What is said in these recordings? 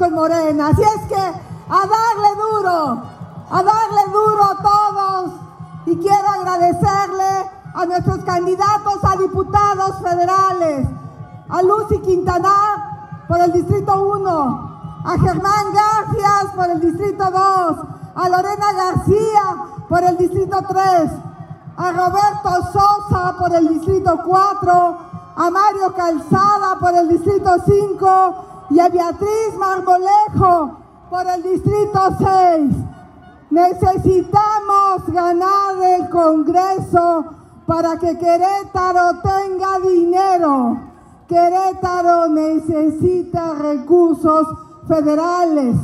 con Morena. Así es que a darle duro, a darle duro a todos. Y quiero agradecerle a nuestros candidatos a diputados federales, a Lucy Quintana por el Distrito 1, a Germán García por el Distrito 2, a Lorena García por el Distrito 3, a Roberto Sosa por el Distrito 4, a Mario Calzada por el Distrito 5 y a Beatriz Marmolejo por el Distrito 6. Necesitamos ganar el Congreso para que Querétaro tenga dinero. Querétaro necesita recursos federales.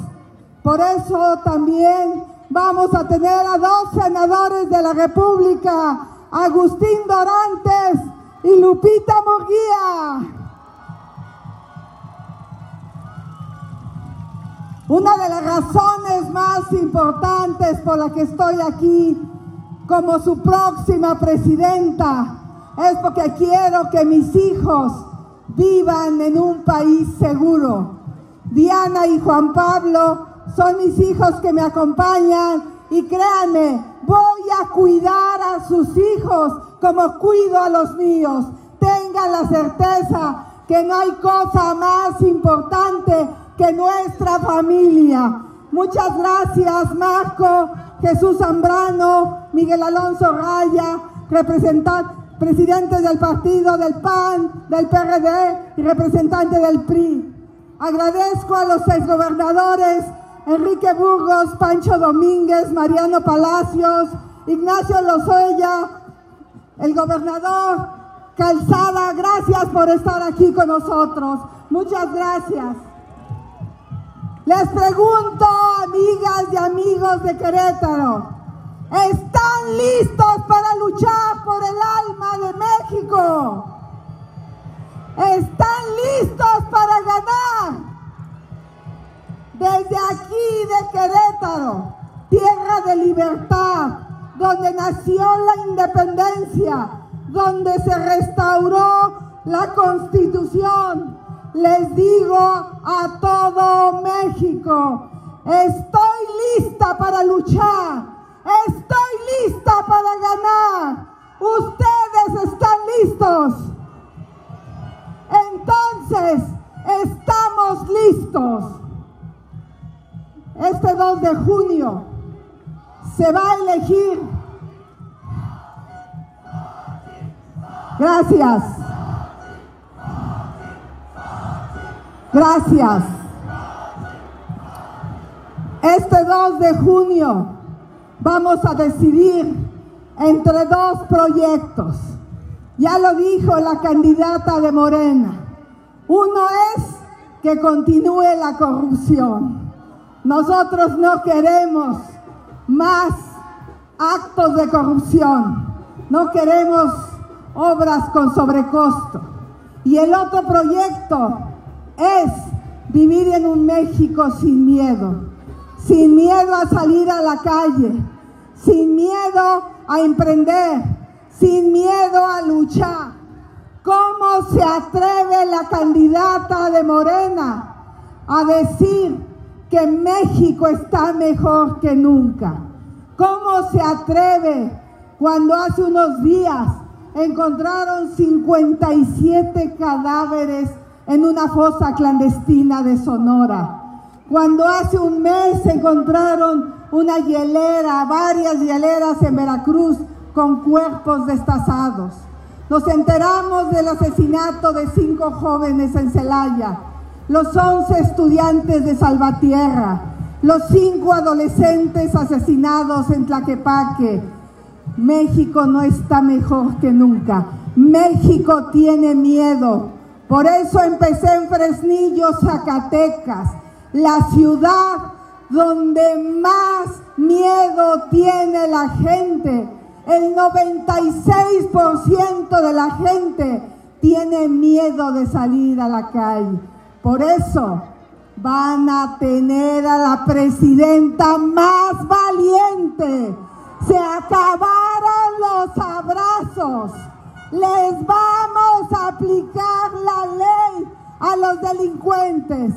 Por eso también vamos a tener a dos senadores de la República, Agustín Dorantes y Lupita Murguía. Una de las razones más importantes por la que estoy aquí como su próxima presidenta es porque quiero que mis hijos vivan en un país seguro. Diana y Juan Pablo son mis hijos que me acompañan y créanme, voy a cuidar a sus hijos como cuido a los míos. Tengan la certeza que no hay cosa más importante que nuestra familia. Muchas gracias, Marco, Jesús Zambrano, Miguel Alonso Raya, representante, presidente del partido del PAN, del PRD y representante del PRI. Agradezco a los exgobernadores Enrique Burgos, Pancho Domínguez, Mariano Palacios, Ignacio Lozoya, el gobernador Calzada, gracias por estar aquí con nosotros. Muchas gracias. Les pregunto, amigas y amigos de Querétaro, ¿están listos para luchar por el alma de México? ¿Están listos para ganar? Desde aquí de Querétaro, tierra de libertad, donde nació la independencia, donde se restauró la constitución, les digo a todo México, estoy lista para luchar, estoy lista para ganar, ustedes están listos. Entonces, estamos listos. Este 2 de junio se va a elegir. Gracias. Gracias. Este 2 de junio vamos a decidir entre dos proyectos. Ya lo dijo la candidata de Morena. Uno es que continúe la corrupción. Nosotros no queremos más actos de corrupción. No queremos obras con sobrecosto. Y el otro proyecto es vivir en un México sin miedo, sin miedo a salir a la calle, sin miedo a emprender, sin miedo a luchar. ¿Cómo se atreve la candidata de Morena a decir que México está mejor que nunca? ¿Cómo se atreve cuando hace unos días encontraron 57 cadáveres en una fosa clandestina de Sonora. Cuando hace un mes encontraron una hielera, varias hieleras en Veracruz con cuerpos destazados. Nos enteramos del asesinato de cinco jóvenes en Celaya, los once estudiantes de Salvatierra, los cinco adolescentes asesinados en Tlaquepaque. México no está mejor que nunca. México tiene miedo. Por eso empecé en Fresnillo, Zacatecas, la ciudad donde más miedo tiene la gente. El 96% de la gente tiene miedo de salir a la calle. Por eso van a tener a la presidenta más valiente. Se acabaron los abrazos les aplicar la ley a los delincuentes.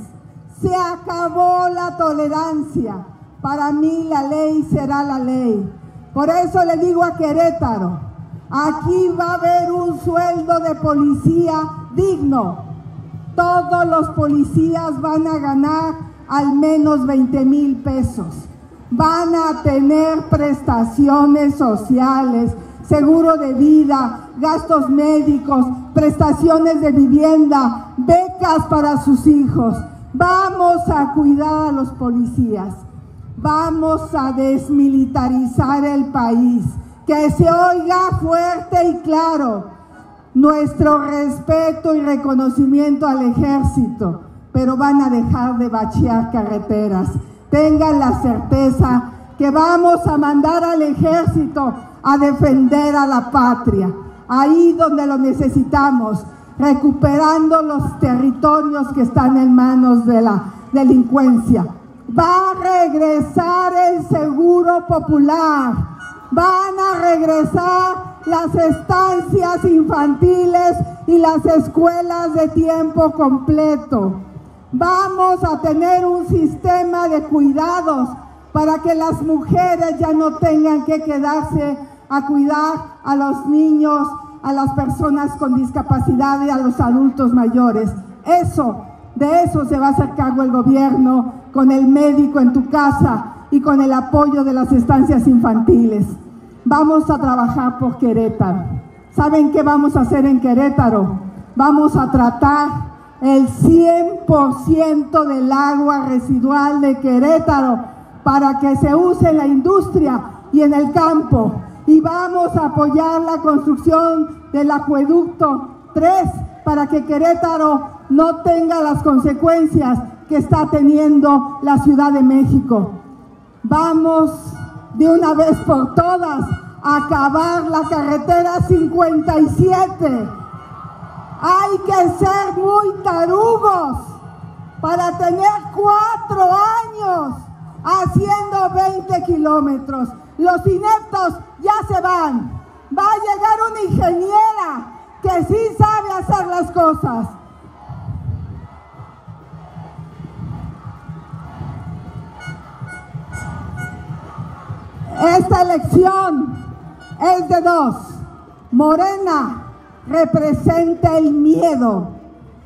Se acabó la tolerancia. Para mí la ley será la ley. Por eso le digo a Querétaro, aquí va a haber un sueldo de policía digno. Todos los policías van a ganar al menos 20 mil pesos. Van a tener prestaciones sociales, seguro de vida, gastos médicos, prestaciones de vivienda, becas para sus hijos. Vamos a cuidar a los policías. Vamos a desmilitarizar el país. Que se oiga fuerte y claro nuestro respeto y reconocimiento al ejército, pero van a dejar de bachear carreteras. Tengan la certeza que vamos a mandar al ejército a defender a la patria, ahí donde lo necesitamos, recuperando los territorios que están en manos de la delincuencia. Va a regresar el seguro popular, van a regresar las estancias infantiles y las escuelas de tiempo completo. Vamos a tener un sistema de cuidados para que las mujeres ya no tengan que quedarse a cuidar a los niños, a las personas con discapacidad y a los adultos mayores. Eso, de eso se va a hacer cargo el gobierno con el médico en tu casa y con el apoyo de las estancias infantiles. Vamos a trabajar por Querétaro. ¿Saben qué vamos a hacer en Querétaro? Vamos a tratar el 100% del agua residual de Querétaro para que se use en la industria y en el campo y vamos a apoyar la construcción del acueducto 3 para que Querétaro no tenga las consecuencias que está teniendo la Ciudad de México. Vamos de una vez por todas a acabar la carretera 57. Hay que ser muy tarugos para tener cuatro años haciendo 20 kilómetros. Los ineptos ya se van. Va a llegar una ingeniera que sí sabe hacer las cosas. Esta elección es de dos. Morena representa el miedo.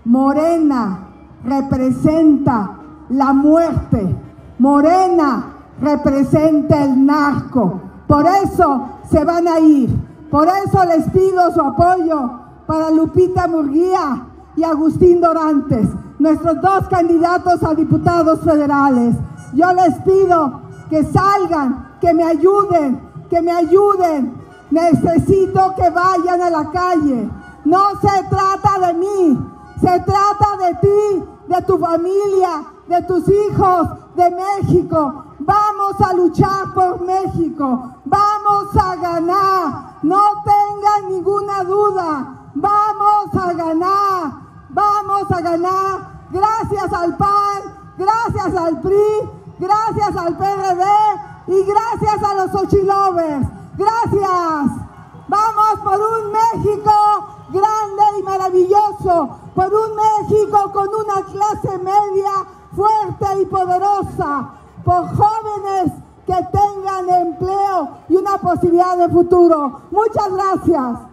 Morena representa la muerte. Morena representa el narco. Por eso se van a ir. Por eso les pido su apoyo para Lupita Murguía y Agustín Dorantes, nuestros dos candidatos a diputados federales. Yo les pido que salgan, que me ayuden, que me ayuden. Necesito que vayan a la calle. No se trata de mí, se trata de ti, de tu familia, de tus hijos, de México. Vamos a luchar por México. Vamos a ganar. No tengan ninguna duda. Vamos a ganar. Vamos a ganar. Gracias al PAN, gracias al PRI, gracias al PRD y gracias a los Ochilovers. Gracias. Vamos por un México grande y maravilloso, por un México con una clase media fuerte y poderosa, por jóvenes que tengan empleo y una posibilidad de futuro. Muchas gracias.